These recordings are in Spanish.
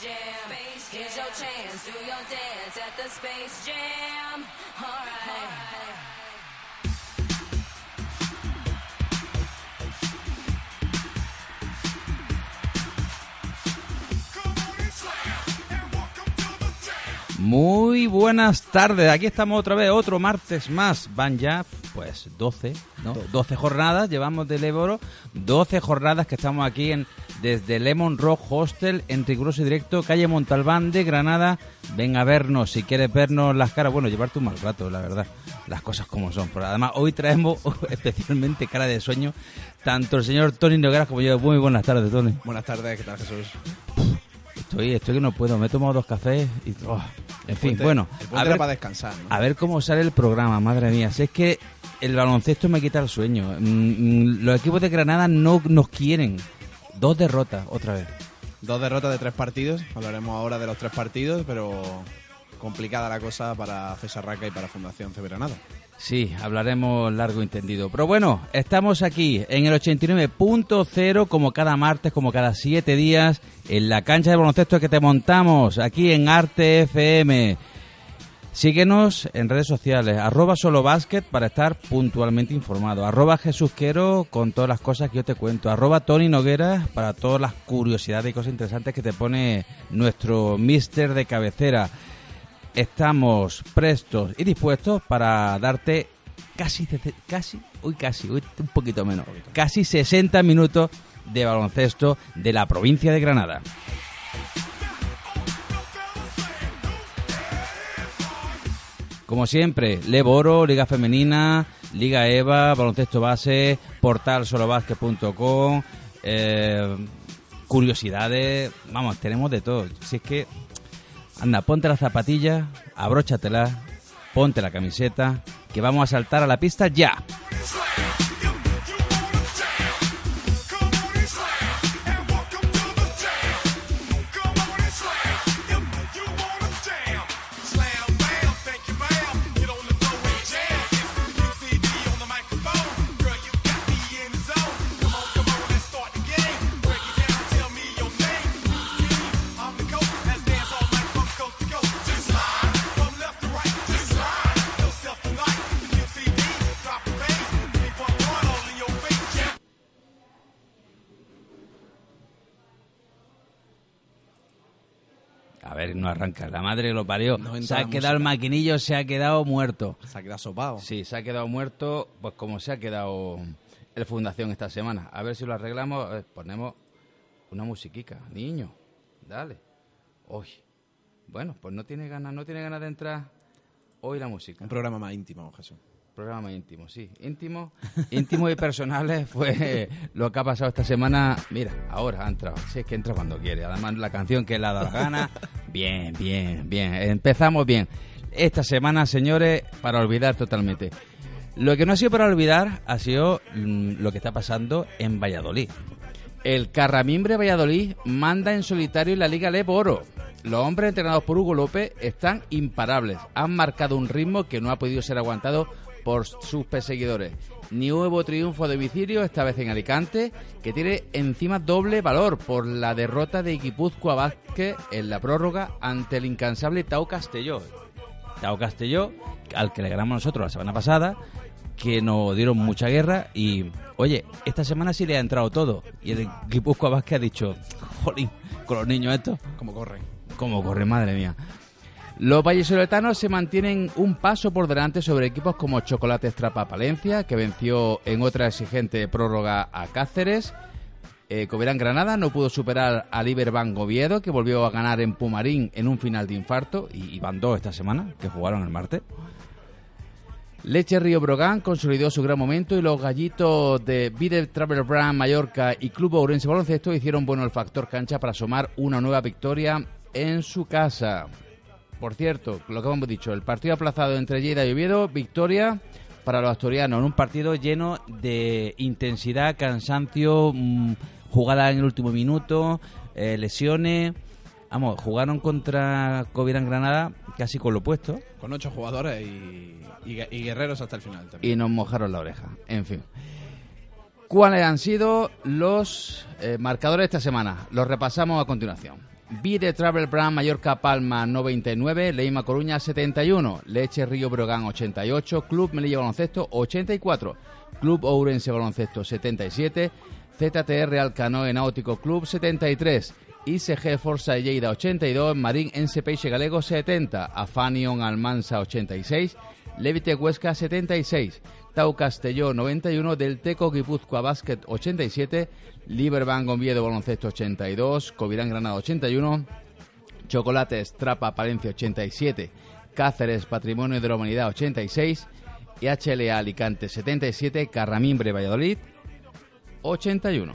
Space Jam. Here's your chance, do your dance at the Space Jam. Muy buenas tardes, aquí estamos otra vez, otro martes más. Van ya, pues, 12, ¿no? 12 jornadas, llevamos de Leboro, 12 jornadas que estamos aquí en desde Lemon Rock Hostel, en riguroso directo, calle Montalbán de Granada. Ven a vernos, si quieres vernos las caras, bueno, llevarte un mal rato, la verdad, las cosas como son. Pero además, hoy traemos especialmente cara de sueño, tanto el señor Tony Nogueras como yo. Muy buenas tardes, Tony. Buenas tardes, ¿qué tal Jesús? Estoy, estoy que no puedo, me he tomado dos cafés y... oh, en fin, puente- bueno, el a ver, para descansar, ¿no? a ver cómo sale el programa, madre mía. Si es que el baloncesto me quita el sueño. Mm, mm, los equipos de Granada no nos quieren. Dos derrotas, otra vez. Dos derrotas de tres partidos, hablaremos ahora de los tres partidos, pero complicada la cosa para César Raca y para Fundación Cebranada. Sí, hablaremos largo y entendido. Pero bueno, estamos aquí en el 89.0 como cada martes, como cada siete días, en la cancha de baloncesto que te montamos aquí en Arte FM. Síguenos en redes sociales, arroba solo básquet para estar puntualmente informado, arroba Jesusquero con todas las cosas que yo te cuento, arroba Tony Noguera para todas las curiosidades y cosas interesantes que te pone nuestro mister de cabecera. Estamos prestos y dispuestos para darte casi, casi, uy, casi, uy, un poquito menos, casi 60 minutos de baloncesto de la provincia de Granada. Como siempre, Leboro, Liga Femenina, Liga EVA, Baloncesto Base, portal solobasket.com, eh, curiosidades, vamos, tenemos de todo. Si es que, anda, ponte las zapatillas, abróchatelas, ponte la camiseta, que vamos a saltar a la pista ya. Arranca. La madre lo parió. No se ha quedado el maquinillo, se ha quedado muerto. Se ha quedado sopado. Sí, se ha quedado muerto, pues como se ha quedado el Fundación esta semana. A ver si lo arreglamos. Ver, ponemos una musiquica. Niño, dale. Hoy. Bueno, pues no tiene ganas, no tiene ganas de entrar hoy la música. Un programa más íntimo, Jesús. Programa más íntimo, sí. Íntimo, íntimo y personales fue lo que ha pasado esta semana. Mira, ahora ha entrado. Sí, es que entra cuando quiere. Además, la canción que le ha dado la gana. Bien, bien, bien. Empezamos bien. Esta semana, señores, para olvidar totalmente. Lo que no ha sido para olvidar ha sido mm, lo que está pasando en Valladolid. El Carramimbre Valladolid manda en solitario en la Liga Lepo Oro. Los hombres entrenados por Hugo López están imparables. Han marcado un ritmo que no ha podido ser aguantado por sus perseguidores. Nuevo triunfo de Vicirio, esta vez en Alicante, que tiene encima doble valor por la derrota de Guipúzcoa Vázquez en la prórroga ante el incansable Tau Castelló. Tao Castelló, al que le ganamos nosotros la semana pasada, que nos dieron mucha guerra y, oye, esta semana sí le ha entrado todo. Y el Guipúzcoa Vázquez ha dicho, jolín, con los niños estos, Como corren. cómo corre, madre mía. Los vallesoletanos se mantienen un paso por delante sobre equipos como Chocolate Estrapa Palencia, que venció en otra exigente prórroga a Cáceres. Eh, Covirán Granada no pudo superar al Iberbank Oviedo, que volvió a ganar en Pumarín en un final de infarto, y, y van dos esta semana, que jugaron el martes. Leche Río Brogán consolidó su gran momento y los gallitos de Bide Travel Brand Mallorca y Club Ourense Baloncesto hicieron bueno el factor cancha para sumar una nueva victoria en su casa. Por cierto, lo que hemos dicho, el partido aplazado entre Lleida y Oviedo, victoria para los asturianos en un partido lleno de intensidad, cansancio, mm, jugada en el último minuto, eh, lesiones. Vamos, jugaron contra Covirán Granada casi con lo opuesto Con ocho jugadores y, y- y guerreros hasta el final también. y nos mojaron la oreja. En fin. ¿Cuáles han sido los eh, marcadores de esta semana? Los repasamos a continuación. Vide Travel Brand Mallorca Palma 99, Leima Coruña 71, Leche Río Brogan 88, Club Melilla Baloncesto 84, Club Ourense Baloncesto 77, ZTR Alcanoe Náutico Club 73, ICG Forza Lleida 82, Marín Ense Peixe Galego 70, Afanion Almansa 86, Levite Huesca 76, Tau Castelló 91, Del Teco Guipúzcoa Basket 87, Liberbank Oviedo Baloncesto 82, Covirán Granada 81, Chocolates Trapa Palencia 87, Cáceres Patrimonio de la Humanidad 86, y HLA Alicante 77, Carramimbre Valladolid 81.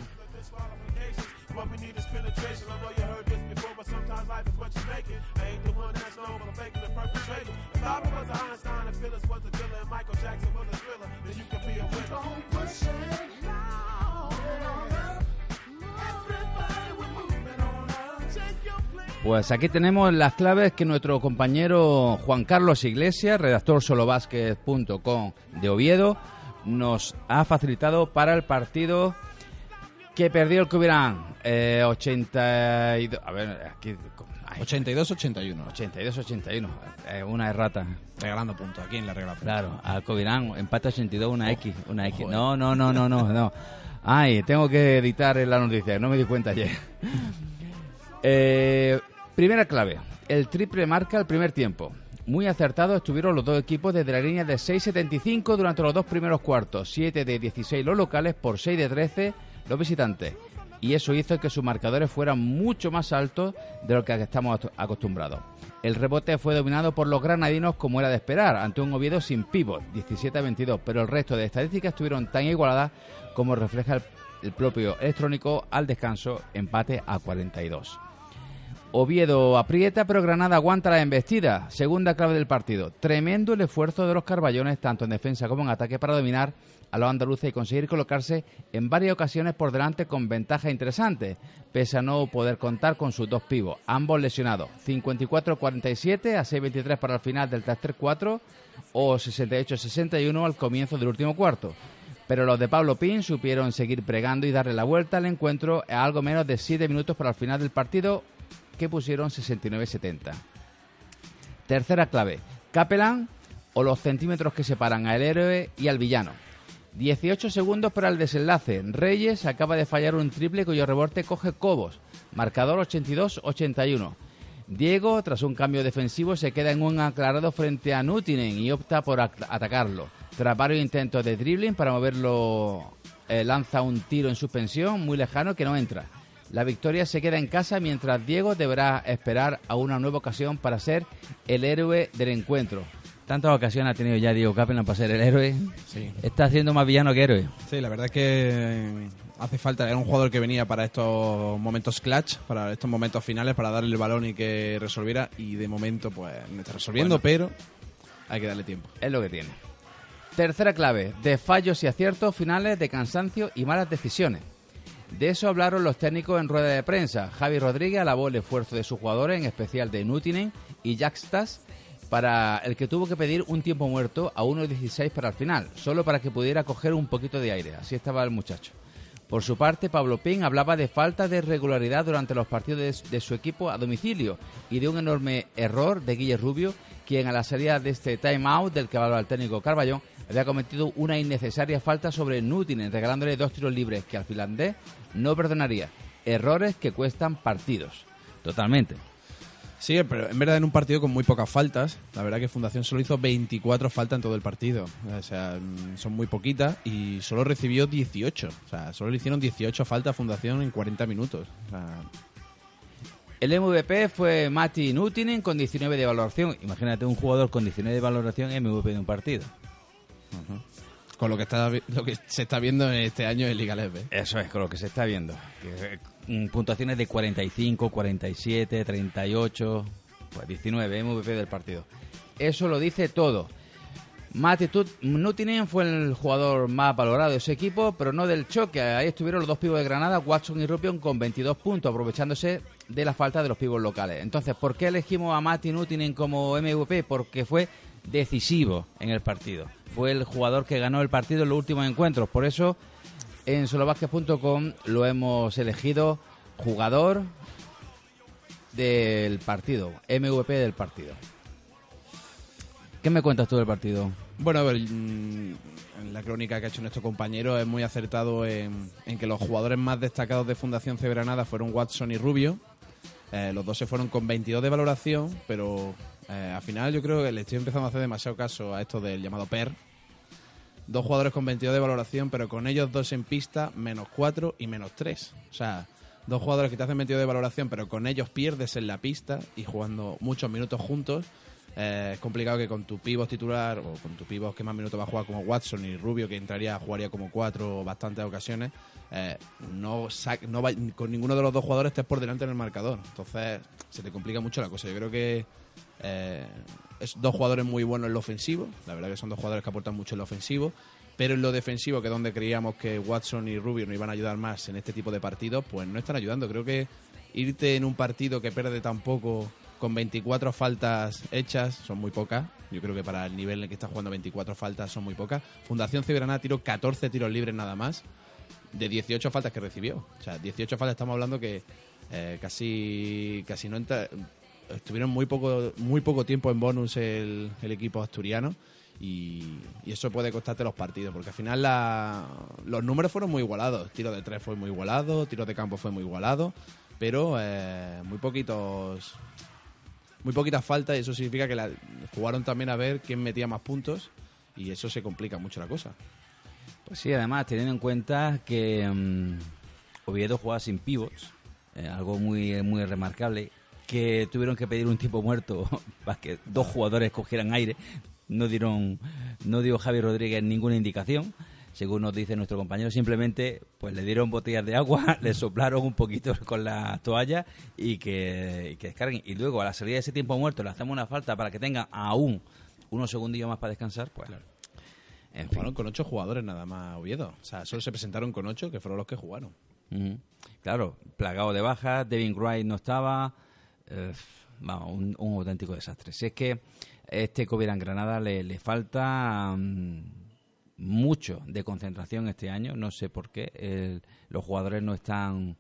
Pues aquí tenemos las claves que nuestro compañero Juan Carlos Iglesias, redactor solobasket.com de Oviedo, nos ha facilitado para el partido que perdió el Cubirán. Eh, 82. A ver, aquí. ay, 82-81. 82-81. eh, una errata. Regalando puntos aquí en la regla. Claro, al Covirán, empate 82, una X. Una X. Joder. No, no, no, no, no, no. Ay, tengo que editar la noticia, no me di cuenta ayer. Eh, primera clave, el triple marca el primer tiempo. Muy acertados estuvieron los dos equipos desde la línea de 6.75 durante los dos primeros cuartos, 7 de 16 los locales por 6 de 13 los visitantes. Y eso hizo que sus marcadores fueran mucho más altos de lo que estamos acostumbrados. El rebote fue dominado por los granadinos como era de esperar, ante un Oviedo sin pivot, 17 a 22, pero el resto de estadísticas estuvieron tan igualadas como refleja el propio electrónico al descanso, empate a 42. Oviedo aprieta, pero Granada aguanta la embestida. Segunda clave del partido. Tremendo el esfuerzo de los carballones, tanto en defensa como en ataque, para dominar a los andaluces y conseguir colocarse en varias ocasiones por delante con ventaja interesante, pese a no poder contar con sus dos pivos, ambos lesionados. 54-47 a 6-23 para el final del tercer 4 o 68-61 al comienzo del último cuarto. Pero los de Pablo Pin supieron seguir pregando y darle la vuelta al encuentro a algo menos de 7 minutos para el final del partido, que pusieron 69-70. Tercera clave, Capelán o los centímetros que separan al héroe y al villano. 18 segundos para el desenlace. Reyes acaba de fallar un triple cuyo rebote coge Cobos. Marcador 82-81. Diego, tras un cambio defensivo, se queda en un aclarado frente a Nutinen y opta por at- atacarlo. Tras varios intentos de dribbling para moverlo, eh, lanza un tiro en suspensión muy lejano que no entra. La victoria se queda en casa mientras Diego deberá esperar a una nueva ocasión para ser el héroe del encuentro. Tantas ocasiones ha tenido ya Diego Capelán para ser el héroe. Sí. Está haciendo más villano que héroe. Sí, la verdad es que eh, hace falta. Era un jugador que venía para estos momentos clutch, para estos momentos finales, para darle el balón y que resolviera. Y de momento, pues, no está resolviendo, Bueno. pero hay que darle tiempo. Es lo que tiene. Tercera clave, de fallos y aciertos finales, de cansancio y malas decisiones. De eso hablaron los técnicos en rueda de prensa. Javi Rodríguez alabó el esfuerzo de sus jugadores, en especial de Nutinen y Jackstas, para el que tuvo que pedir un tiempo muerto a 1.16 para el final, solo para que pudiera coger un poquito de aire. Así estaba el muchacho. Por su parte, Pablo Pin hablaba de falta de regularidad durante los partidos de, su equipo a domicilio y de un enorme error de Guille Rubio, quien a la salida de este timeout del que hablaba el técnico Carballón había cometido una innecesaria falta sobre Nutinen, regalándole dos tiros libres que al finlandés no perdonaría. Errores que cuestan partidos. Totalmente. Sí, pero en verdad en un partido con muy pocas faltas. La verdad que Fundación solo hizo 24 faltas en todo el partido. O sea, mm, son muy poquitas y solo recibió 18. O sea, solo le hicieron 18 faltas a Fundación en 40 minutos. O sea, El MVP fue Mati Nutinen con 19 de valoración. Imagínate un jugador con 19 de valoración MVP de un partido. Con lo que está lo que se está viendo este año en Liga Leve. Eso es con lo que se está viendo. Mm, puntuaciones de 45, 47, 38, pues 19 MVP del partido. Eso lo dice todo. Mati Tut- Nutinen fue el jugador más valorado de ese equipo, pero no del choque. Ahí estuvieron los dos pibos de Granada, Watson y Rupion, con 22 puntos, aprovechándose de la falta de los pibos locales. Entonces, ¿por qué elegimos a Mati Nutinen como MVP? Porque fue decisivo en el partido. Fue el jugador que ganó el partido en los últimos encuentros. Por eso, en solobasket.com lo hemos elegido jugador del partido, MVP del partido. ¿Qué me cuentas tú del partido? Bueno, a ver, mm, en la crónica que ha hecho nuestro compañero es muy acertado en, en que los jugadores más destacados de Fundación C Granada fueron Watson y Rubio. Eh, los dos se fueron con 22 de valoración, pero eh, al final yo creo que le estoy empezando a hacer demasiado caso a esto del llamado PER. Dos jugadores con 22 de valoración, pero con ellos dos en pista, menos 4 y menos 3. O sea, dos jugadores que te hacen 22 de valoración, pero con ellos pierdes en la pista y jugando muchos minutos juntos. Eh, es complicado que con tu pivot titular o con tu pivot que más minutos va a jugar como Watson y Rubio, que entraría, jugaría como cuatro bastantes ocasiones, eh, no, no va- con ninguno de los dos jugadores estés por delante en el marcador. Entonces se te complica mucho la cosa. Yo creo que eh, es dos jugadores muy buenos en lo ofensivo. La verdad que son dos jugadores que aportan mucho en lo ofensivo. Pero en lo defensivo, que es donde creíamos que Watson y Rubio nos iban a ayudar más en este tipo de partidos, pues no están ayudando. Creo que irte en un partido que pierde tan poco con 24 faltas hechas son muy pocas. Yo creo que para el nivel en el que está jugando 24 faltas son muy pocas. Fundación Cibranada tiró 14 tiros libres nada más de 18 faltas que recibió. O sea, 18 faltas estamos hablando que eh, casi casi no entra- estuvieron muy poco muy poco tiempo en bonus el, equipo asturiano y, eso puede costarte los partidos porque al final la- los números fueron muy igualados. Tiro de tres fue muy igualado, tiro de campo fue muy igualado, pero eh, muy poquitos muy poquitas faltas y eso significa que la- jugaron también a ver quién metía más puntos y eso se complica mucho la cosa. Pues sí, además, teniendo en cuenta que mm, Oviedo jugaba sin pivots, eh, algo muy, muy remarcable, que tuvieron que pedir un tipo muerto para que dos jugadores cogieran aire. No dieron, no dio Javi Rodríguez ninguna indicación, según nos dice nuestro compañero. Simplemente, pues le dieron botellas de agua, le soplaron un poquito con la toalla y que, y que descarguen. Y luego, a la salida de ese tiempo muerto, le hacemos una falta para que tenga aún unos segundillos más para descansar. Pues, en fin. Jugaron con ocho jugadores nada más Oviedo. O sea, solo se presentaron con ocho, que fueron los que jugaron. Claro, plagado de bajas, Devin Wright no estaba. Un, auténtico desastre. Si es que este Covid en Granada le, le falta mm, mucho de concentración este año, no sé por qué. los jugadores no están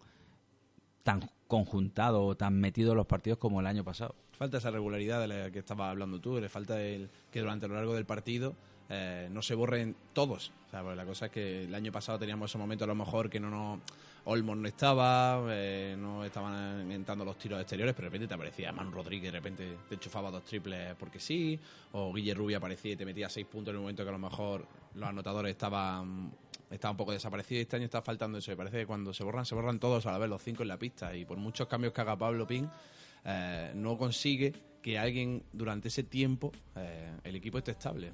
tan conjuntados o tan metidos en los partidos como el año pasado. Falta esa regularidad de la que estabas hablando tú, le falta el que durante lo largo del partido eh, no se borren todos. O sea, pues la cosa es que el año pasado teníamos ese momento a lo mejor que no nos... Olmos no estaba, eh, no estaban entrando los tiros exteriores, pero de repente te aparecía Manu Rodríguez, de repente te enchufaba dos triples porque sí, o Guille Rubio aparecía y te metía seis puntos en un momento que a lo mejor los anotadores estaban, un poco desaparecidos. Este año está faltando eso, me parece que cuando se borran, se borran todos a la vez, los cinco en la pista, y por muchos cambios que haga Pablo Pin, eh, no consigue que alguien durante ese tiempo eh, el equipo esté estable.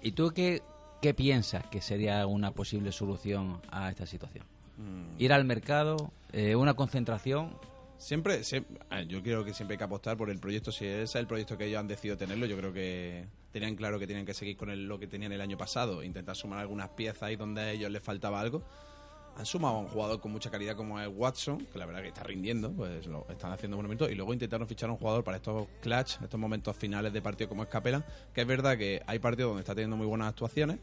¿Y tú qué, qué piensas que sería una posible solución a esta situación? Ir al mercado, eh, una concentración. Siempre, siem- ah, yo creo que siempre hay que apostar por el proyecto. Si ese es el proyecto que ellos han decidido tenerlo, yo creo que tenían claro que tienen que seguir con el- lo que tenían el año pasado, intentar sumar algunas piezas ahí donde a ellos les faltaba algo. Han sumado a un jugador con mucha calidad como es Watson, que la verdad que está rindiendo, pues lo están haciendo buen momento, y luego intentaron fichar a un jugador para estos clutch, estos momentos finales de partido como es Capela, que es verdad que hay partidos donde está teniendo muy buenas actuaciones,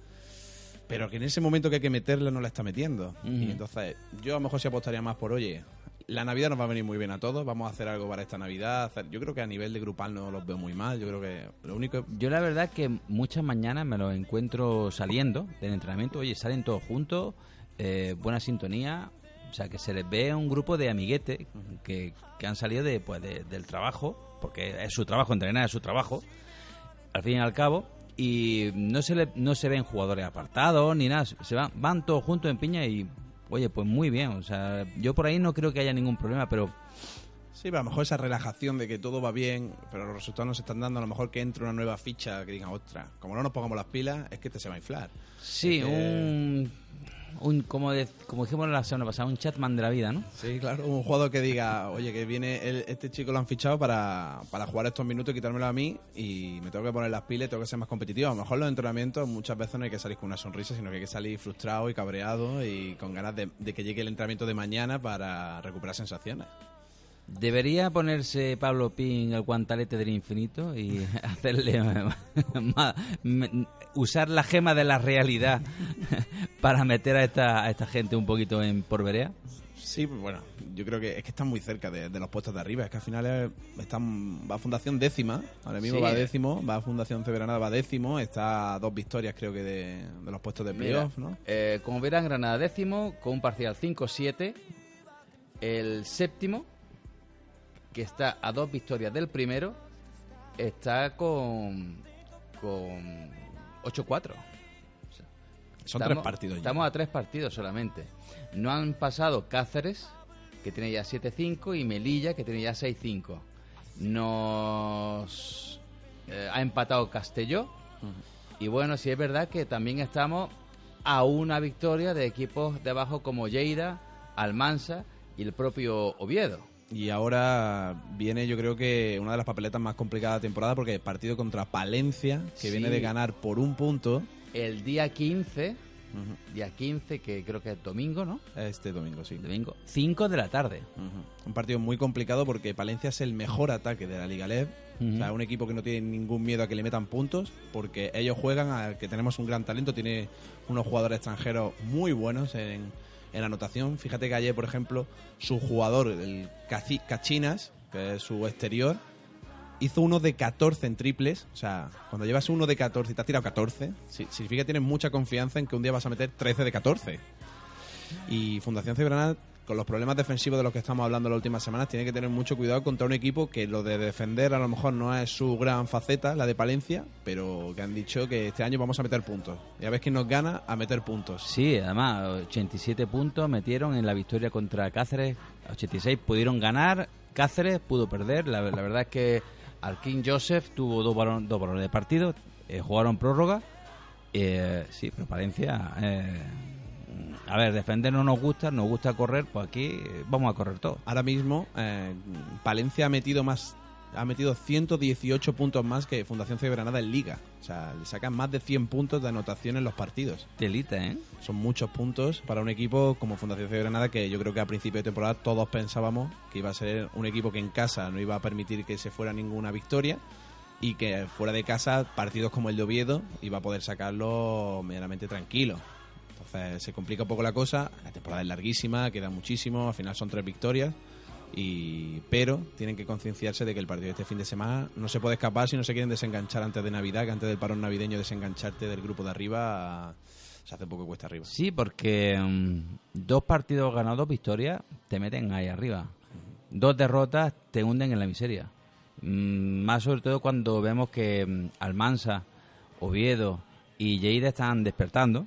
pero que en ese momento que hay que meterla no la está metiendo. Y entonces yo a lo mejor sí apostaría más por, oye, la Navidad nos va a venir muy bien a todos, vamos a hacer algo para esta Navidad. Yo creo que a nivel de grupal no los veo muy mal, yo creo que lo único... Yo la verdad que muchas mañanas me los encuentro saliendo del entrenamiento. Oye, salen todos juntos, eh, buena sintonía. O sea, que se les ve un grupo de amiguetes que, que han salido de, pues, de- del trabajo, porque es su trabajo, entrenar es su trabajo, al fin y al cabo, y no se le, no se ven jugadores apartados ni nada, se van, van todos juntos en piña y, oye, pues muy bien. O sea, yo por ahí no creo que haya ningún problema, pero Sí, pero a lo mejor esa relajación de que todo va bien, pero los resultados no se están dando, a lo mejor que entre una nueva ficha que digan, ostras, como no nos pongamos las pilas, es que te se va a inflar. sí, Es que- un, un como, de- como dijimos la semana pasada, un chatman de la vida, ¿no? Sí, claro, un jugador que diga, oye, que viene, el- este chico lo han fichado para, para jugar estos minutos y quitármelo a mí y me tengo que poner las pilas tengo que ser más competitivo. A lo mejor los entrenamientos muchas veces no hay que salir con una sonrisa, sino que hay que salir frustrado y cabreado y con ganas de que llegue el entrenamiento de mañana para recuperar sensaciones. Debería ponerse Pablo Pin el guantalete del infinito y hacerle usar la gema de la realidad para meter a esta, a esta gente un poquito en porverea. Sí, bueno, yo creo que es que están muy cerca de, de los puestos de arriba. Es que al final es- están, va a Fundación décima, ahora mismo Sí. va décimo, va a Fundación Cebranada va décimo, está a dos victorias creo que de, de los puestos de playoff, ¿no? eh, como verán, Granada décimo, con un parcial 5-7. El séptimo, que está a dos victorias del primero, está con, con 8-4. Son Estamos- tres partidos ya. Estamos a tres partidos solamente. No han pasado Cáceres, que tiene ya 7-5, y Melilla, que tiene ya 6-5. Nos eh, ha empatado Castelló. Y bueno, sí es verdad que también estamos a una victoria de equipos de abajo como Lleida, Almansa y el propio Oviedo. Y ahora viene yo creo que una de las papeletas más complicadas de la temporada porque el partido contra Palencia, que Sí. viene de ganar por un punto El día 15, día 15, que creo que es domingo, ¿no? este domingo, sí. Domingo, 5 de la tarde. Un partido muy complicado porque Palencia es el mejor ataque de la Liga LED. Ujú. O sea, un equipo que no tiene ningún miedo a que le metan puntos porque ellos juegan a que tenemos un gran talento. Tiene unos jugadores extranjeros muy buenos en, en anotación. Fíjate que ayer, por ejemplo, su jugador, el Cachinas, que es su exterior, hizo uno de 14 en triples. O sea, cuando llevas uno de 14 y te has tirado 14, si- significa que tienes mucha confianza en que un día vas a meter 13 de 14. Y Fundación Cebranada, con los problemas defensivos de los que estamos hablando las últimas semanas, tiene que tener mucho cuidado contra un equipo que lo de defender a lo mejor no es su gran faceta, la de Palencia, pero que han dicho que este año vamos a meter puntos. Y a ver quién nos gana a meter puntos. Sí, además, 87 puntos metieron en la victoria contra Cáceres. 86 pudieron ganar, Cáceres pudo perder. La, verdad es que Alkin Joseph tuvo dos, balon- dos balones de partido, eh, jugaron prórroga. Eh, sí, pero Palencia. eh, a ver, defender no nos gusta, nos gusta correr, pues aquí eh, vamos a correr todo. Ahora mismo, eh, Palencia ha metido más ha metido 118 puntos más que Fundación Cebranada en Liga. O sea, le sacan más de 100 puntos de anotación en los partidos. Telita, ¿eh? Son muchos puntos para un equipo como Fundación Granada que yo creo que a principio de temporada todos pensábamos que iba a ser un equipo que en casa no iba a permitir que se fuera ninguna victoria y que fuera de casa partidos como el de Oviedo iba a poder sacarlo medianamente tranquilo. Se complica un poco la cosa, la temporada es larguísima, queda muchísimo, al final son tres victorias. Y, pero tienen que concienciarse de que el partido de este fin de semana no se puede escapar si no se quieren desenganchar antes de Navidad, que antes del parón navideño desengancharte del grupo de arriba se hace un poco cuesta arriba. Sí, porque mm, dos partidos ganados, dos victorias, te meten ahí arriba. Dos derrotas te hunden en la miseria. Mm, más sobre todo cuando vemos que mm, Almansa, Oviedo y Lleida están despertando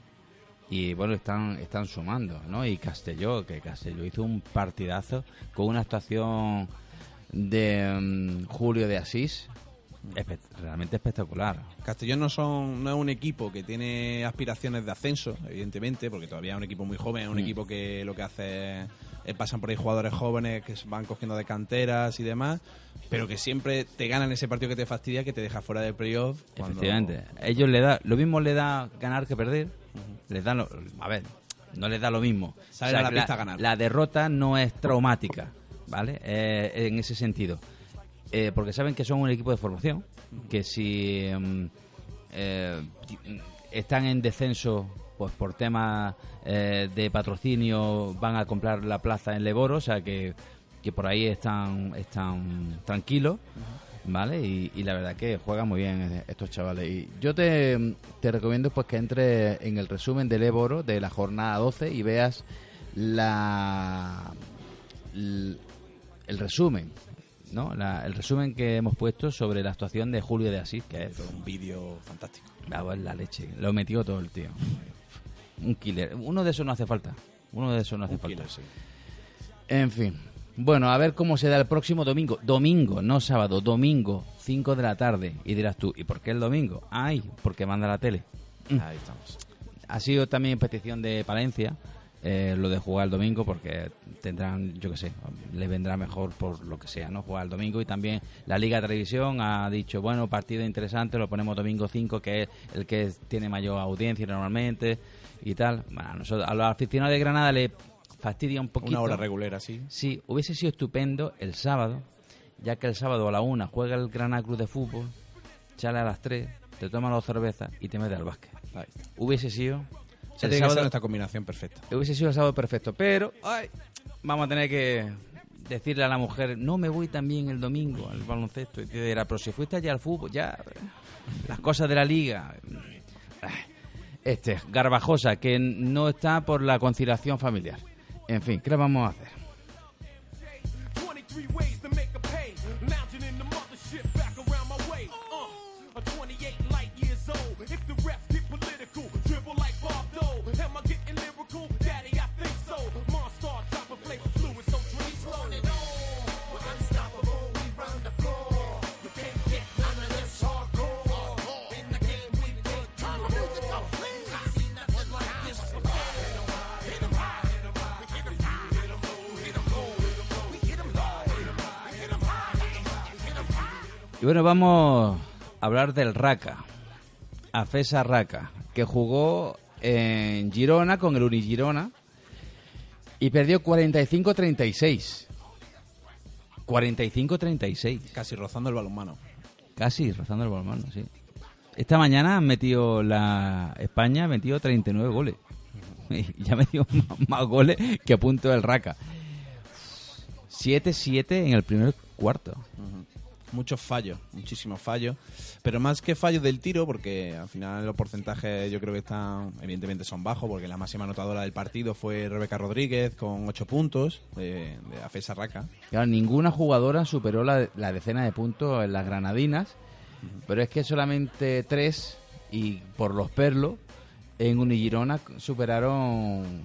y bueno, están, están sumando, ¿no? Y Castelló, que Castelló hizo un partidazo con una actuación de mm, Julio de Asís espe- realmente espectacular. Castellón no son no es un equipo que tiene aspiraciones de ascenso, evidentemente, porque todavía es un equipo muy joven, es un Mm. equipo que lo que hace es, pasan por ahí jugadores jóvenes que van cogiendo de canteras y demás, pero que siempre te ganan ese partido que te fastidia, que te deja fuera del playoff. cuando- Efectivamente. Ellos le da, lo mismo le da ganar que perder. Les da lo- a ver, no les da lo mismo. A la que pista a ganar. La derrota no es traumática, ¿vale? Eh, en ese sentido. Eh, porque saben que son un equipo de formación, que si mm, eh, están en descenso pues por temas eh, de patrocinio van a comprar la plaza en Leboro, o sea que, que por ahí están, están tranquilos. ¿Vale? Y, y la verdad que juegan muy bien estos chavales. Y yo te, te recomiendo pues que entres en el resumen del Eboro de la jornada 12 y veas la el resumen, ¿no? La- el resumen que hemos puesto sobre la actuación de Julio de Asís, que es Un vídeo fantástico. la, la leche, lo metió todo el tío. Un killer. Uno de esos no hace falta. Uno de esos no hace Un falta. killer, sí. En fin. Bueno, a ver cómo se da el próximo domingo. Domingo, no sábado, domingo, 5 de la tarde. Y dirás tú, ¿y por qué el domingo? Ay, porque manda la tele. Ahí estamos. Ha sido también petición de Palencia eh, lo de jugar el domingo porque tendrán, yo qué sé, le vendrá mejor por lo que sea, ¿no? Jugar el domingo y también la Liga de Televisión ha dicho, bueno, partido interesante, lo ponemos domingo 5 que es el que tiene mayor audiencia normalmente y tal. Bueno, a, nosotros, a los aficionados de Granada le fastidia un poquito. Una hora regular, sí. Sí, hubiese sido estupendo el sábado, ya que el sábado a la una juega el Granada Club de Fútbol, sale a las 3, te tomas dos cervezas y te metes al básquet. Ahí. Hubiese sido... O sea, el sábado- esta combinación perfecta. Hubiese sido el sábado perfecto, pero ay, vamos a tener que decirle a la mujer, no me voy también el domingo al baloncesto. Y te dirá, pero si fuiste allá al fútbol, ya, las cosas de la liga. Este, garbajosa, que no está por la conciliación familiar. En fin, ¿qué le vamos a hacer? Y bueno, vamos a hablar del Raca, Afesa Raca, que jugó en Girona con el Unigirona y perdió 45-36. 45-36. Casi rozando el balonmano. Casi rozando el balonmano, sí. Esta mañana han metido la España, ha metido 39 goles. Y ya ha metido más, más goles que a punto del Raca. 7-7 en el primer cuarto. Muchos fallos, muchísimos fallos. Pero más que fallos del tiro, porque al final los porcentajes yo creo que están, evidentemente son bajos, porque la máxima anotadora del partido fue Rebeca Rodríguez con 8 puntos de, de Afesa Raca. Claro, ninguna jugadora superó la, la decena de puntos en las granadinas, pero es que solamente tres, y por los perlos, en Unigirona superaron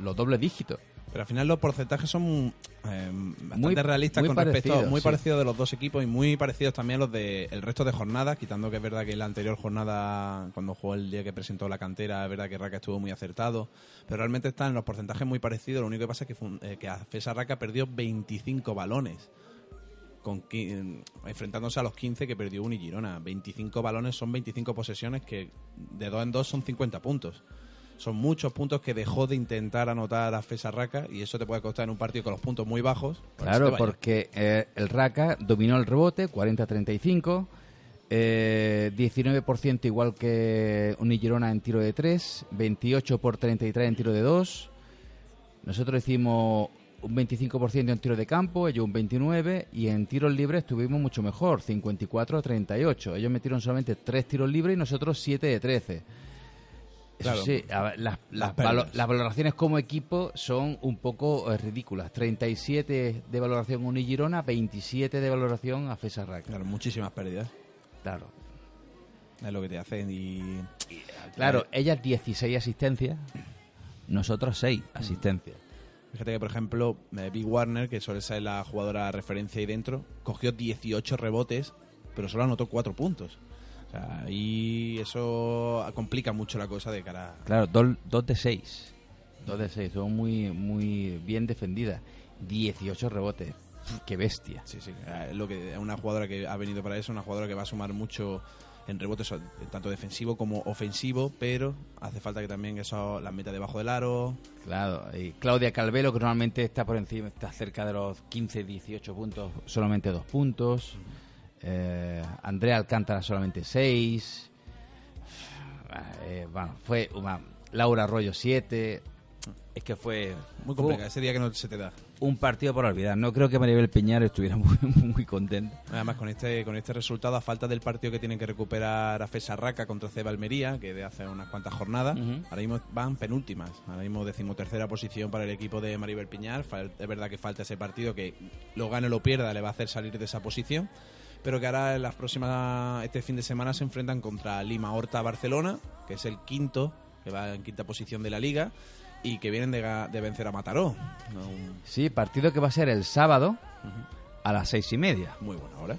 los dobles dígitos. Pero al final los porcentajes son eh, bastante Muy- realistas muy con respecto muy sí. parecidos de los dos equipos y muy parecidos también los del resto de jornadas, quitando que es verdad que la anterior jornada, cuando jugó el día que presentó la cantera, es verdad que Raca estuvo muy acertado, pero realmente están los porcentajes muy parecidos, lo único que pasa es que, fue eh, que Afesa Raca perdió 25 balones. Con, eh, enfrentándose a los 15 que perdió Uni Girona. 25 balones son 25 posesiones que de dos en dos son 50 puntos. Son muchos puntos que dejó de intentar anotar a Fesa Raca y eso te puede costar en un partido con los puntos muy bajos. Claro, porque eh, el Raca dominó el rebote, 40-35, eh, 19% igual que Unigirona en tiro de 3, 28 por 33 en tiro de 2. Nosotros hicimos un 25% en tiro de campo, ellos un 29% y en tiros libres estuvimos mucho mejor, 54-38. Ellos metieron solamente 3 tiros libres y nosotros 7 de 13. Claro. sí, a ver, las, las Las pérdidas. valo- las valoraciones como equipo son un poco eh, ridículas. 37 de valoración Unigirona, 27 de valoración a Fesa Raca. Claro, muchísimas pérdidas. Claro. Es lo que te hacen y... Claro, ellas 16 asistencias, nosotros 6 asistencias. Fíjate que, por ejemplo, eh, Big Warner, que suele ser la jugadora referencia ahí dentro, cogió 18 rebotes, pero solo anotó 4 puntos. O sea, y eso complica mucho la cosa de cara a... Claro, 2 de 6. 2 de 6, son muy, muy bien defendidas. 18 rebotes. ¡Qué bestia! Sí, sí. eh, Lo que, una jugadora que ha venido para eso, una jugadora que va a sumar mucho en rebotes, tanto defensivo como ofensivo, pero hace falta que también eso las meta debajo del aro. Claro, y Claudia Calvelo, que normalmente está por encima, está cerca de los 15, 18 puntos, solamente 2 puntos. Eh, Andrea Alcántara, solamente 6. Eh, bueno, fue una, Laura Arroyo, 7. Es que fue. Muy complicado, ese día que no se te da. un partido por olvidar. No creo que Maribel Piñar estuviera muy, muy contenta. Además, con este, con este resultado, a falta del partido que tienen que recuperar a Fesarraca contra Ceba Almería, que de hace unas cuantas jornadas, Ujú. ahora mismo van penúltimas. Ahora mismo decimotercera posición para el equipo de Maribel Piñar. Es verdad que falta ese partido que lo gane o lo pierda, le va a hacer salir de esa posición. Pero que ahora en las próximas, este fin de semana se enfrentan contra Lima Horta Barcelona, que es el quinto, que va en quinta posición de la liga, y que vienen de, vencer a Mataró. Sí, partido que va a ser el sábado a las seis y media. Muy buena hora.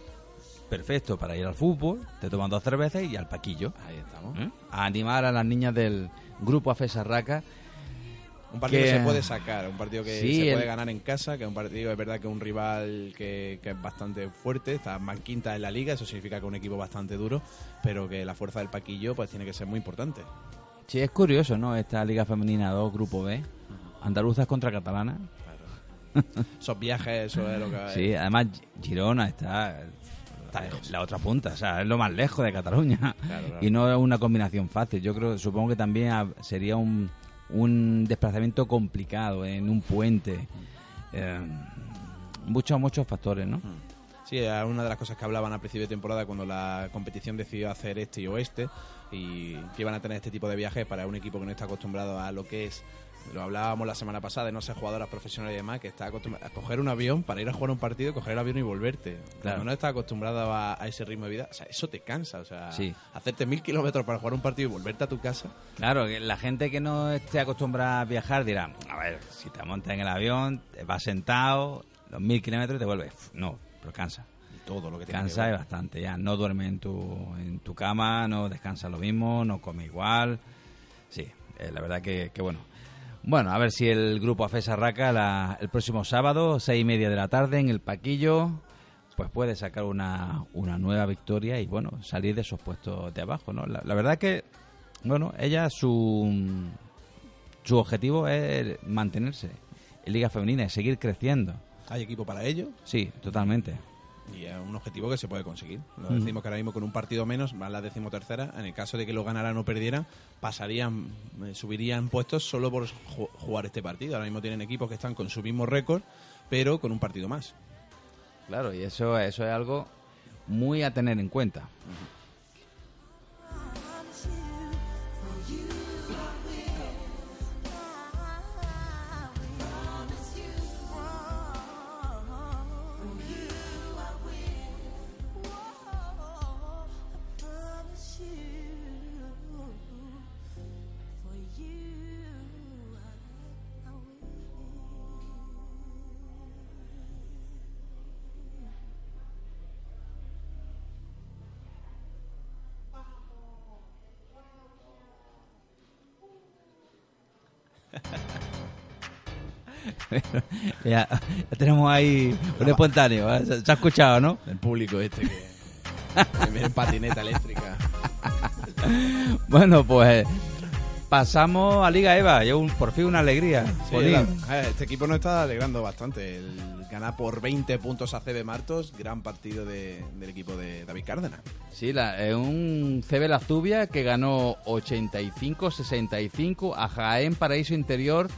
Perfecto para ir al fútbol, te toman dos cervezas y al paquillo. Ahí estamos. ¿eh? A animar a las niñas del grupo Afesarraca. Un partido que, que- se puede sacar, un partido que Sí, se puede el- ganar en casa, que es un partido, es verdad que es un rival que, que es bastante fuerte, está más quinta en la liga, eso significa que es un equipo bastante duro, pero que la fuerza del paquillo pues tiene que ser muy importante. Sí, es curioso, ¿no? Esta Liga Femenina 2, Grupo B. Andaluzas contra catalanas. Esos viajes, eso es lo que... Sí, además Girona está, está la otra punta, o sea, es lo más lejos de Cataluña. Claro, claro. Y no es una combinación fácil. Yo creo, supongo que también sería un, un desplazamiento complicado en un puente. Eh, muchos, muchos factores, ¿no? Sí, era una de las cosas que hablaban al principio de temporada cuando la competición decidió hacer este y oeste y que iban a tener este tipo de viajes para un equipo que no está acostumbrado a lo que es, lo hablábamos la semana pasada, de no ser jugadoras profesionales y demás, que está acostumbrado a coger un avión para ir a jugar un partido, coger el avión y volverte. Claro. Cuando no estás acostumbrado a, a ese ritmo de vida, o sea, eso te cansa, o sea, Sí. hacerte mil kilómetros para jugar un partido y volverte a tu casa. Claro, la gente que no esté acostumbrada a viajar dirá, a ver, si te montas en el avión, te vas sentado, los mil kilómetros y te vuelves. No, pero cansa. Todo lo que Cansa que bastante, ya. No duermes en tu, en tu cama, no descansas lo mismo, no comes igual. Sí, eh, la verdad que, que bueno. Bueno, a ver si el grupo AFES Arraca la- el próximo sábado, seis y media de la tarde, en el Paquillo, pues puede sacar una, una nueva victoria y, bueno, salir de esos puestos de abajo, ¿no? La, la verdad que, bueno, ella su, su objetivo es mantenerse en Liga Femenina y seguir creciendo. Hay equipo para ello, Sí, totalmente. Y es un objetivo que se puede conseguir. Lo decimos que ahora mismo con un partido menos, van la decimotercera. En el caso de que lo ganaran o perdieran, pasarían, eh, subirían puestos solo por ju- jugar este partido. Ahora mismo tienen equipos que están con su mismo récord, pero con un partido más. Claro, y eso, eso es algo muy a tener en cuenta. Ya, ya tenemos ahí un espontáneo, ¿eh? se, se ha escuchado, ¿no? El público este que, que viene en patineta eléctrica. Bueno, pues pasamos a Liga Eva, un- por fin una alegría. Sí, Jolín. la- este equipo nos está alegrando bastante. El ganar por 20 puntos a CB Martos, gran partido de- del equipo de David Cárdenas. Sí, la- eh, un CB La Zubia que ganó 85-65 a Jaén Paraíso Interior,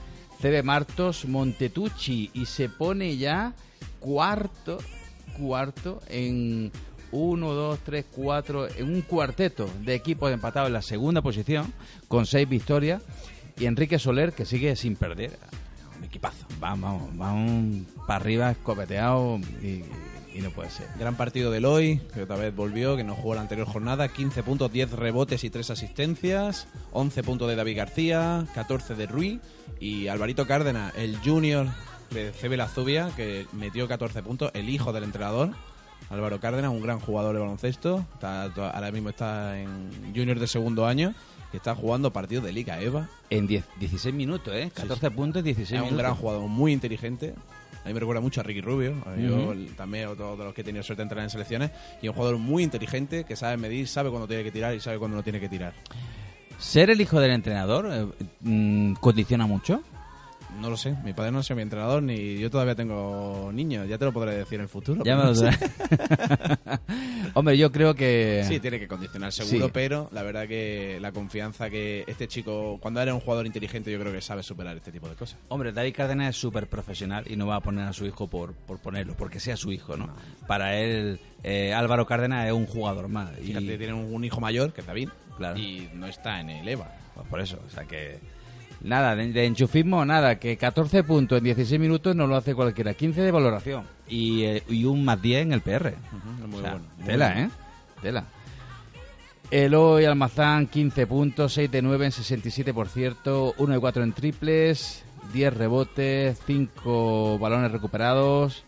CB Martos Montetucci y se pone ya cuarto, cuarto en 1, 2, 3, 4, en un cuarteto de equipos empatados en la segunda posición con seis victorias y Enrique Soler que sigue sin perder. Un equipazo. Vamos, vamos para arriba escopeteado y, y no puede ser. Gran partido de Eloy, que otra vez volvió, que no jugó la anterior jornada. 15 puntos, 10 rebotes y 3 asistencias. 11 puntos de David García, 14 de Rui. Y Alvarito Cárdenas, el junior de CB La Zubia, que metió 14 puntos, el hijo del entrenador. Álvaro Cárdenas, un gran jugador de baloncesto. Está, ahora mismo está en junior de segundo año y está jugando partidos de Liga Eva. En 10 16 minutos, ¿eh? 14 puntos, 16 Es un minutos. gran jugador, muy inteligente. A mí me recuerda mucho a Ricky Rubio. Yo también otro de los que he tenido suerte de entrar en selecciones. Y un jugador muy inteligente que sabe medir, sabe cuándo tiene que tirar y sabe cuándo no tiene que tirar. ¿Ser el hijo del entrenador eh, mm, condiciona mucho? No lo sé, mi padre no ha sido mi entrenador ni yo todavía tengo niños, ya te lo podré decir en el futuro. Ya me lo sé. Hombre, yo creo que... Sí, tiene que condicionar seguro, Sí. pero la verdad que la confianza que este chico, cuando eres un jugador inteligente, yo creo que sabe superar este tipo de cosas. Hombre, David Cárdenas es súper profesional y no va a poner a su hijo por, por ponerlo, porque sea su hijo, ¿no? Para él, eh, Álvaro Cárdenas es un jugador más. Y, Fíjate, tiene un, un hijo mayor, que es David, Claro. y no está en el EVA. pues por eso, o sea que... Nada, de, de enchufismo, nada, que 14 puntos en 16 minutos no lo hace cualquiera. 15 de valoración y, eh, y un más 10 en el PR. Ujú, es muy O sea, bueno. muy tela, bueno. ¿eh? Tela. Eloy Almazán, 15 puntos, 6 de 9 en 67, por cierto, 1 de 4 en triples, 10 rebotes, 5 balones recuperados,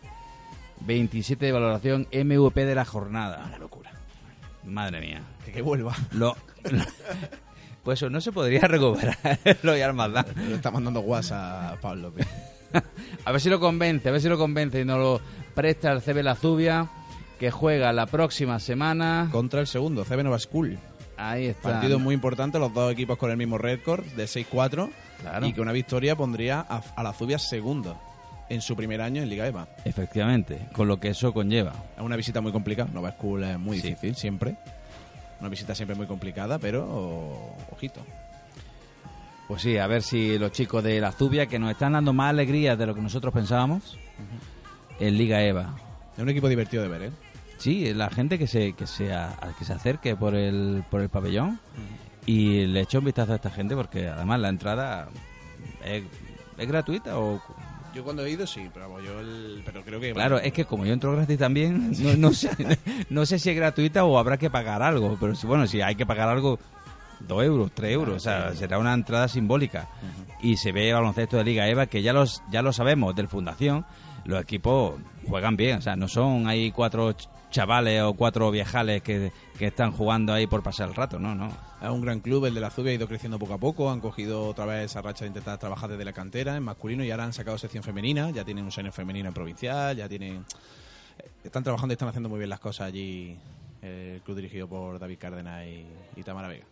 27 de valoración, MVP de la jornada. Una locura. Madre mía. Que, que vuelva. Lo, pues eso, no se podría recuperar Eloy Almazán. Le está mandando WhatsApp a Pablo. A ver si lo convence, a ver si lo convence y nos lo presta el CB La Zubia, que juega la próxima semana. Contra el segundo, CB Nova School. Ahí está. Partido muy importante, los dos equipos con el mismo récord de 6-4. Claro. Y que una victoria pondría a, a la Zubia segundo en su primer año en Liga EVA. Efectivamente, con lo que eso conlleva. Es una visita muy complicada. Nova School es muy Sí. difícil, siempre. Una visita siempre muy complicada, pero o- ojito. Pues sí, a ver si los chicos de la Zubia, que nos están dando más alegrías de lo que nosotros pensábamos, en Liga EVA. Es un equipo divertido de ver, ¿eh? Sí, la gente que se, que se, a- que se acerque por el, por el pabellón y le eche un vistazo a esta gente, porque además la entrada es, es gratuita o... Yo cuando he ido sí, pero vamos, yo el, pero creo que Claro, es que como yo entro gratis también, no, no sé, no sé si es gratuita o habrá que pagar algo, pero si, bueno, si hay que pagar algo, dos euros, tres euros, o sea, será una entrada simbólica. Y se ve baloncesto de Liga EVA, que ya los ya lo sabemos del Fundación, los equipos juegan bien, o sea, no son ahí cuatro ch- chavales o cuatro viejales que, que están jugando ahí por pasar el rato, no, no. Es un gran club, el de la Zubia ha ido creciendo poco a poco, han cogido otra vez esa racha de intentar trabajar desde la cantera en masculino y ahora han sacado sección femenina, ya tienen un senior femenino en provincial, ya tienen... eh, Están trabajando y están haciendo muy bien las cosas allí, eh, el club dirigido por David Cárdenas y Tamara Vega.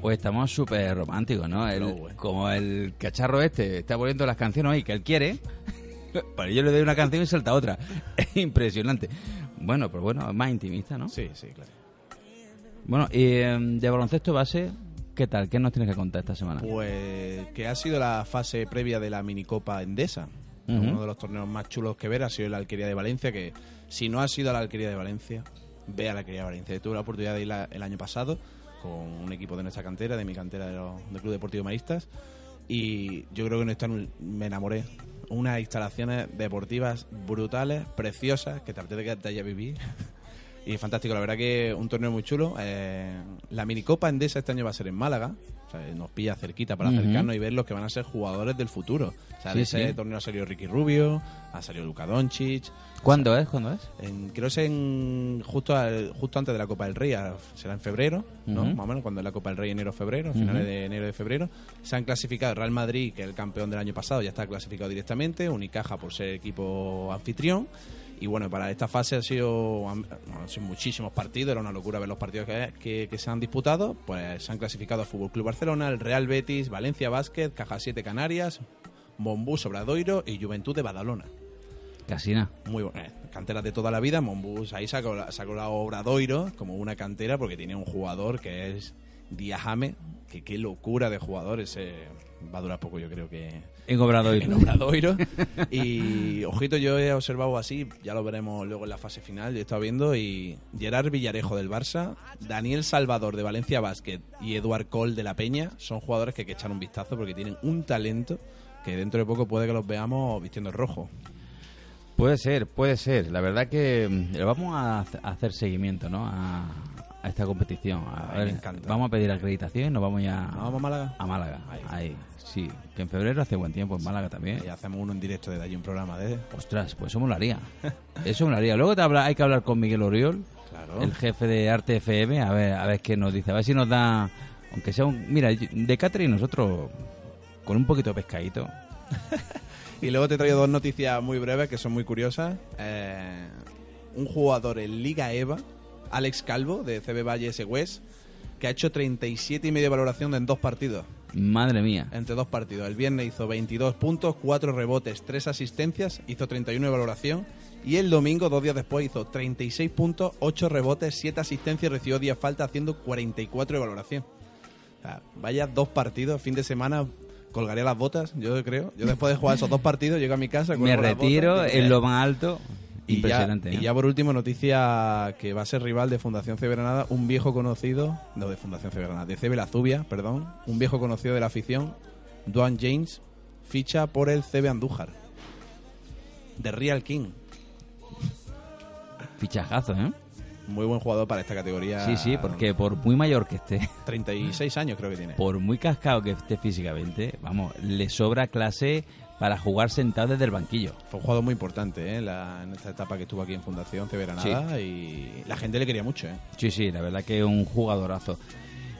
Pues estamos súper románticos, ¿no? El- como el cacharro este está poniendo las canciones ahí que él quiere. Pues yo le doy una canción y salta otra. Es impresionante. Bueno, pues bueno, es más intimista, ¿no? Sí, sí, claro. Bueno, y em, de baloncesto base, ¿qué tal? ¿Qué nos tienes que contar esta semana? Pues que ha sido la fase previa de la minicopa Endesa. Ujú. Uno de los torneos más chulos que ver ha sido la Alquería de Valencia, que si no ha sido a la Alquería de Valencia, ve a la Alquería de Valencia. Tuve la oportunidad de ir la- el año pasado con un equipo de nuestra cantera, de mi cantera de Club Deportivo Maristas, y yo creo que en esta me enamoré. Unas instalaciones deportivas brutales, preciosas, que traté de quedarte allí a vivir. Y fantástico, la verdad que un torneo muy chulo. Eh, la minicopa Endesa este año va a ser en Málaga. O sea, nos pilla cerquita para acercarnos y ver los que van a ser jugadores del futuro. O sea, Sí, de ese sí. torneo ha salido Ricky Rubio, ha salido Luka Doncic. ¿Cuándo es? ¿Cuándo es? En, creo que es en, justo, al- justo antes de la Copa del Rey, será en febrero. Más o menos, cuando es la Copa del Rey, enero-febrero, finales de enero de febrero. Se han clasificado Real Madrid, que es el campeón del año pasado, ya está clasificado directamente, Unicaja por ser equipo anfitrión. Y bueno, para esta fase ha sido, han, bueno, han sido muchísimos partidos, era una locura ver los partidos que, que- que se han disputado. Pues se han clasificado Fútbol Club Barcelona, el Real Betis, Valencia Basket, Caja 7 Canarias, Bombús Obradoiro y Juventud de Badalona. Casi nada. Muy bueno, eh, canteras de toda la vida. Monbus ahí sacó la, sacó la Obradoiro como una cantera porque tiene un jugador que es Diajame. Que qué locura de jugador. Ese va a durar poco, yo creo que. En Obradoiro. En Obradoiro. y ojito, yo he observado así, ya lo veremos luego en la fase final. Yo he estado viendo y Gerard Villarejo del Barça, Daniel Salvador de Valencia Basket y Eduard Cole de la Peña son jugadores que hay que echar un vistazo porque tienen un talento que dentro de poco puede que los veamos vistiendo el rojo. Puede ser, puede ser. La verdad que mm, vamos a hace- a hacer seguimiento, ¿no? A, a esta competición. A Ay, ver, me encanta. Vamos a pedir acreditación y nos vamos ya ¿Nos vamos a Málaga? a Málaga. Ahí. Ahí. sí. Que en febrero hace buen tiempo en Málaga también. Y hacemos uno en directo desde allí, un programa de... Ostras, pues eso molaría. Eso molaría. Luego te habla- hay que hablar con Miguel Oriol, Claro. el jefe de Arte FM, a ver, a ver qué nos dice. A ver si nos da, aunque sea un... Mira, de nosotros, con un poquito de pescadito, Y luego te traigo dos noticias muy breves que son muy curiosas. Eh, un jugador en Liga EVA, Alex Calvo, de CB Valle S. West, que ha hecho 37 y medio de valoración en dos partidos. Madre mía. Entre dos partidos. El viernes hizo 22 puntos, 4 rebotes, 3 asistencias, hizo 31 de valoración. Y el domingo, dos días después, hizo 36 puntos, 8 rebotes, 7 asistencias y recibió 10 faltas, haciendo 44 de valoración. O sea, vaya dos partidos, fin de semana colgaré las botas, yo creo. Yo después de jugar esos dos partidos, llego a mi casa, Me las retiro botas, en lo más alto. Y ya, Impresionante. y ¿eh? ya por último, noticia que va a ser rival de Fundación CB Granada, un viejo conocido, no de Fundación CB Granada, de CB La Zubia, perdón, un viejo conocido de la afición, Duane James, ficha por el CB Andújar, de Real King. Fichajazo, ¿eh? Muy buen jugador para esta categoría. Sí, sí, porque por muy mayor que esté, 36 años creo que tiene. por muy cascado que esté físicamente, vamos, le sobra clase para jugar sentado desde el banquillo. Fue un jugador muy importante ¿eh? La- en esta etapa que estuvo aquí en Fundación CB Granada y la gente le quería mucho. ¿eh? Sí, sí, la verdad que es un jugadorazo.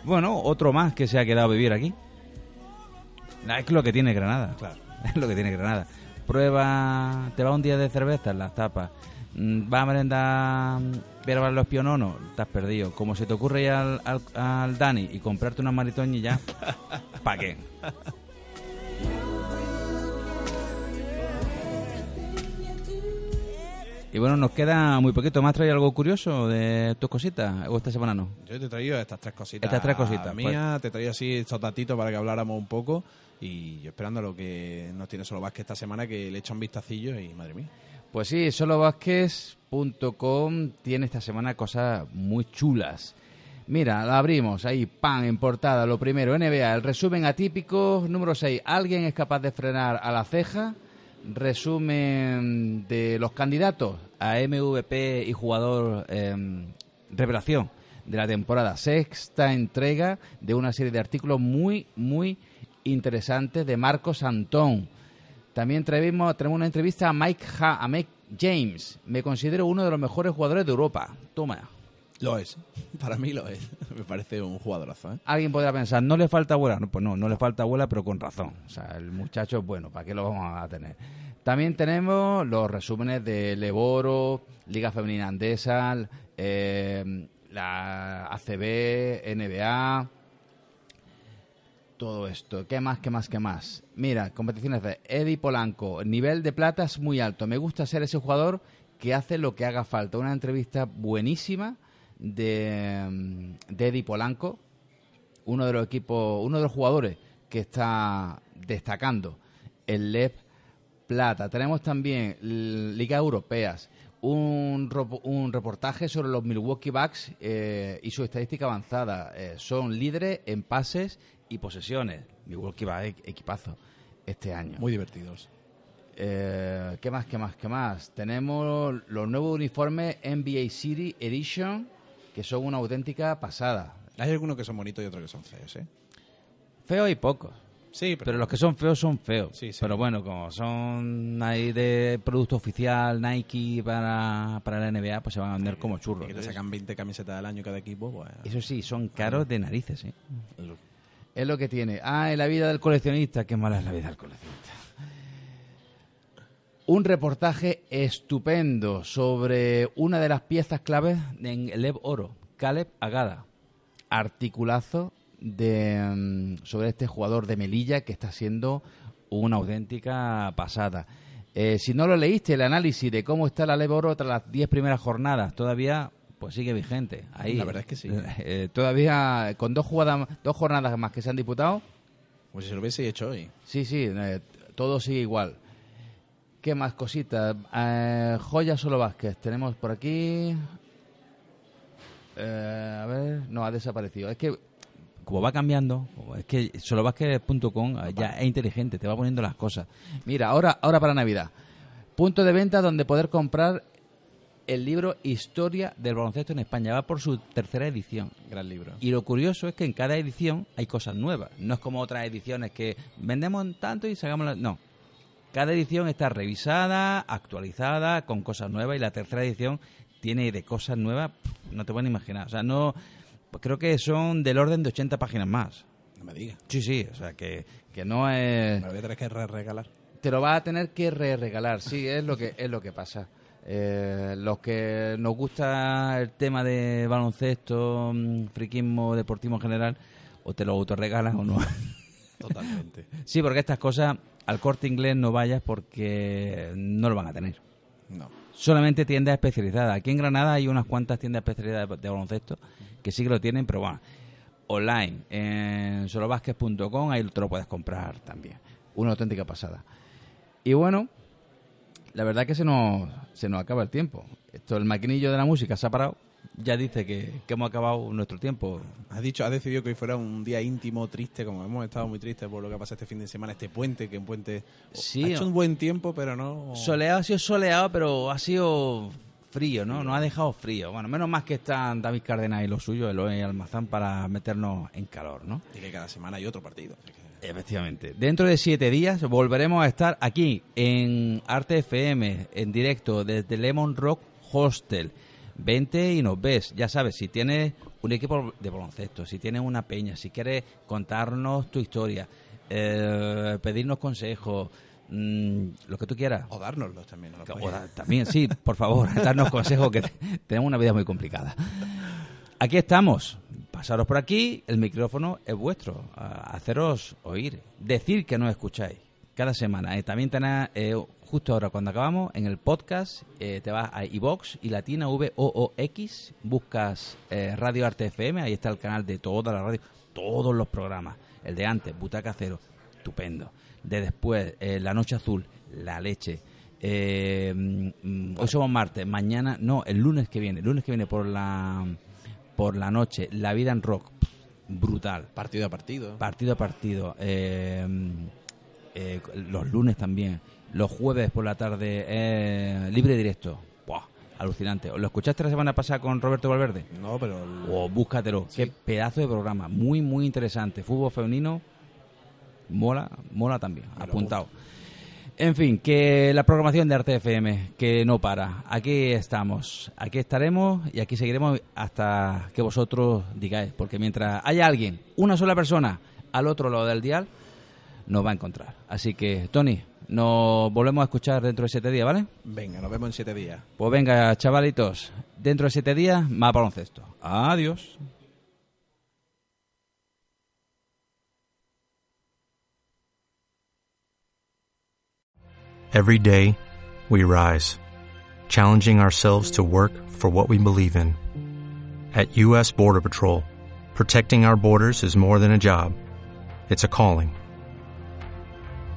Bueno, otro más que se ha quedado a vivir aquí. Ah, Es lo que tiene Granada. Claro. Es lo que tiene Granada. Prueba, te va un día de cerveza en las tapas. Mm, Va a merendar pero los piononos, has perdido. Como se te ocurre ir al, al, al Dani y comprarte una maritón y ya, ¿para qué? Y bueno, nos queda muy poquito. ¿Más trae algo curioso de tus cositas? ¿O esta semana no? Yo te he traído estas tres cositas. Estas tres cositas, pues. Mías, te he traído así estos datitos para que habláramos un poco. Y yo esperando a lo que nos tiene solo Vázquez esta semana, que le echa un vistacillo y madre mía. Pues sí, solovasquez.com tiene esta semana cosas muy chulas. Mira, la abrimos ahí, pan, en portada. Lo primero, NBA, el resumen atípico. Número 6, ¿alguien es capaz de frenar a la ceja? Resumen de los candidatos a MVP y jugador em, revelación de la temporada. Sexta entrega de una serie de artículos muy, muy interesantes de Marcos Antón. También traemos, tenemos una entrevista a Mike, Ha- a Mike James. Me considero uno de los mejores jugadores de Europa. Toma. Lo es. Para mí lo es. Me parece un jugadorazo, ¿eh? Alguien podrá pensar, ¿no le falta abuela? No, pues no, no le falta abuela, pero con razón. O sea, el muchacho es bueno, ¿para qué lo vamos a tener? También tenemos los resúmenes de Leboro, Liga Femenina Andesa, eh, la ACB, NBA, todo esto. ¿Qué más, qué más, qué más? Mira, competiciones de Eddie Polanco. El nivel de plata es muy alto. Me gusta ser ese jugador que hace lo que haga falta. Una entrevista buenísima de, de Eddie Polanco, uno de los equipos, uno de los jugadores que está destacando el LEP Plata. Tenemos también ligas europeas, un, un reportaje sobre los Milwaukee Bucks eh, y su estadística avanzada. Eh, son líderes en pases y posesiones. Milwaukee Bucks, e- equipazo este año. Muy divertidos. Eh, ¿Qué más, qué más, qué más? Tenemos los nuevos uniformes NBA City Edition, que son una auténtica pasada. Hay algunos que son bonitos y otros que son feos, ¿eh? Feos y pocos. Sí, Pero los que son feos son feos. Sí, sí. Pero bueno, como son ahí de producto oficial Nike para, para la NBA, pues se van a vender como y churros. que te sacan 20 camisetas al año cada equipo, pues... Eso sí, son caros de narices, ¿eh? Es lo que tiene. Ah, en la vida del coleccionista. Qué mala es la vida del coleccionista. Un reportaje estupendo sobre una de las piezas claves en el Lev Oro, Caleb Agada. Articulazo de, mm, sobre este jugador de Melilla que está siendo una auténtica pasada. Eh, si no lo leíste, el análisis de cómo está la Lev Oro tras las 10 primeras jornadas, todavía pues sigue vigente. Ahí, La verdad es que sí. eh, todavía con dos jugadas, dos jornadas más que se han disputado, Pues si lo hubiese hecho hoy. sí, sí, eh, todo sigue igual. ¿Qué más cositas? Eh, Joya Solo Vázquez, tenemos por aquí. Eh, a ver, no, ha desaparecido. Es que, como va cambiando, es que solovázquez.com ya es inteligente, te va poniendo las cosas. Mira, ahora, ahora para Navidad. Punto de venta donde poder comprar el libro Historia del baloncesto en España. Va por su tercera edición. Gran libro. Y lo curioso es que en cada edición hay cosas nuevas. No es como otras ediciones que vendemos tanto y sacamos la... No. Cada edición está revisada, actualizada, con cosas nuevas y la tercera edición tiene de cosas nuevas, no te pueden imaginar. O sea, no... pues creo que son del orden de 80 páginas más. No me digas. Sí, sí, o sea, que, que no es... Me lo voy a tener que re- regalar. te lo vas a tener que re regalar, sí, es lo que es lo que pasa. Eh, los que nos gusta el tema de baloncesto, mm, friquismo, deportivo en general, o te lo autorregalas o no. Totalmente. sí, porque estas cosas al corte inglés no vayas porque no lo van a tener. No. Solamente tiendas especializadas. Aquí en Granada hay unas cuantas tiendas especializadas de, de baloncesto que sí que lo tienen, pero bueno, online, en solobasques.com, ahí te lo puedes comprar también. Una auténtica pasada. Y bueno, la verdad que se nos, se nos acaba el tiempo. Esto, el maquinillo de la música se ha parado. Ya dice que, que hemos acabado nuestro tiempo. Has dicho, has decidido que hoy fuera un día íntimo, triste, como hemos estado muy tristes por lo que ha pasado este fin de semana, este puente, que un puente Sí, ha hecho un buen tiempo, pero no. Soleado ha sido soleado, pero ha sido frío, ¿no? Nos ha dejado frío. Bueno, menos más que están David Cárdenas y lo suyo, Eloy Almazán, para meternos en calor, ¿no? Y que cada semana hay otro partido. que- Efectivamente. Dentro de siete días volveremos a estar aquí en Arte FM, en directo desde Lemon Rock Hostel. Vente y nos ves. Ya sabes, si tienes un equipo de baloncesto, si tienes una peña, si quieres contarnos tu historia, eh, pedirnos consejos, mm, lo que tú quieras. O dárnoslos también. O da- también, sí, por favor, darnos consejos que te- tenemos una vida muy complicada. Aquí estamos. Pasaros por aquí, el micrófono es vuestro. a- Haceros oír. Decir que nos escucháis cada semana. Eh, también tenéis, eh, justo ahora cuando acabamos, en el podcast, eh, te vas a iVox y Latina V O O X, buscas eh, Radio Arte FM, ahí está el canal de toda la radio, todos los programas. El de antes, Butaca Cero, estupendo. De después, eh, La Noche Azul, La Leche. Eh, mm, hoy somos martes, mañana, no, el lunes que viene, el lunes que viene por la por la noche, La Vida en Rock, brutal, Partido a partido. partido a partido, los lunes también, los jueves por la tarde, eh, libre directo, Buah, alucinante. ¿Lo escuchaste la semana pasada con Roberto Valverde? No, pero. el- O búscatelo, qué pedazo de programa, muy muy interesante, fútbol femenino, mola, mola también, Me apuntado. En fin, que la programación de Arte FM, que no para. Aquí estamos, aquí estaremos y aquí seguiremos hasta que vosotros digáis. Porque mientras haya alguien, una sola persona, al otro lado del dial, nos va a encontrar. Así que, Tony, nos volvemos a escuchar dentro de siete días, ¿vale? Venga, nos vemos en siete días. Pues venga, chavalitos, dentro de siete días, más baloncesto. Adiós. Every day, we rise, challenging ourselves to work for what we believe in. At U.S. Border Patrol, protecting our borders is more than a job, it's a calling.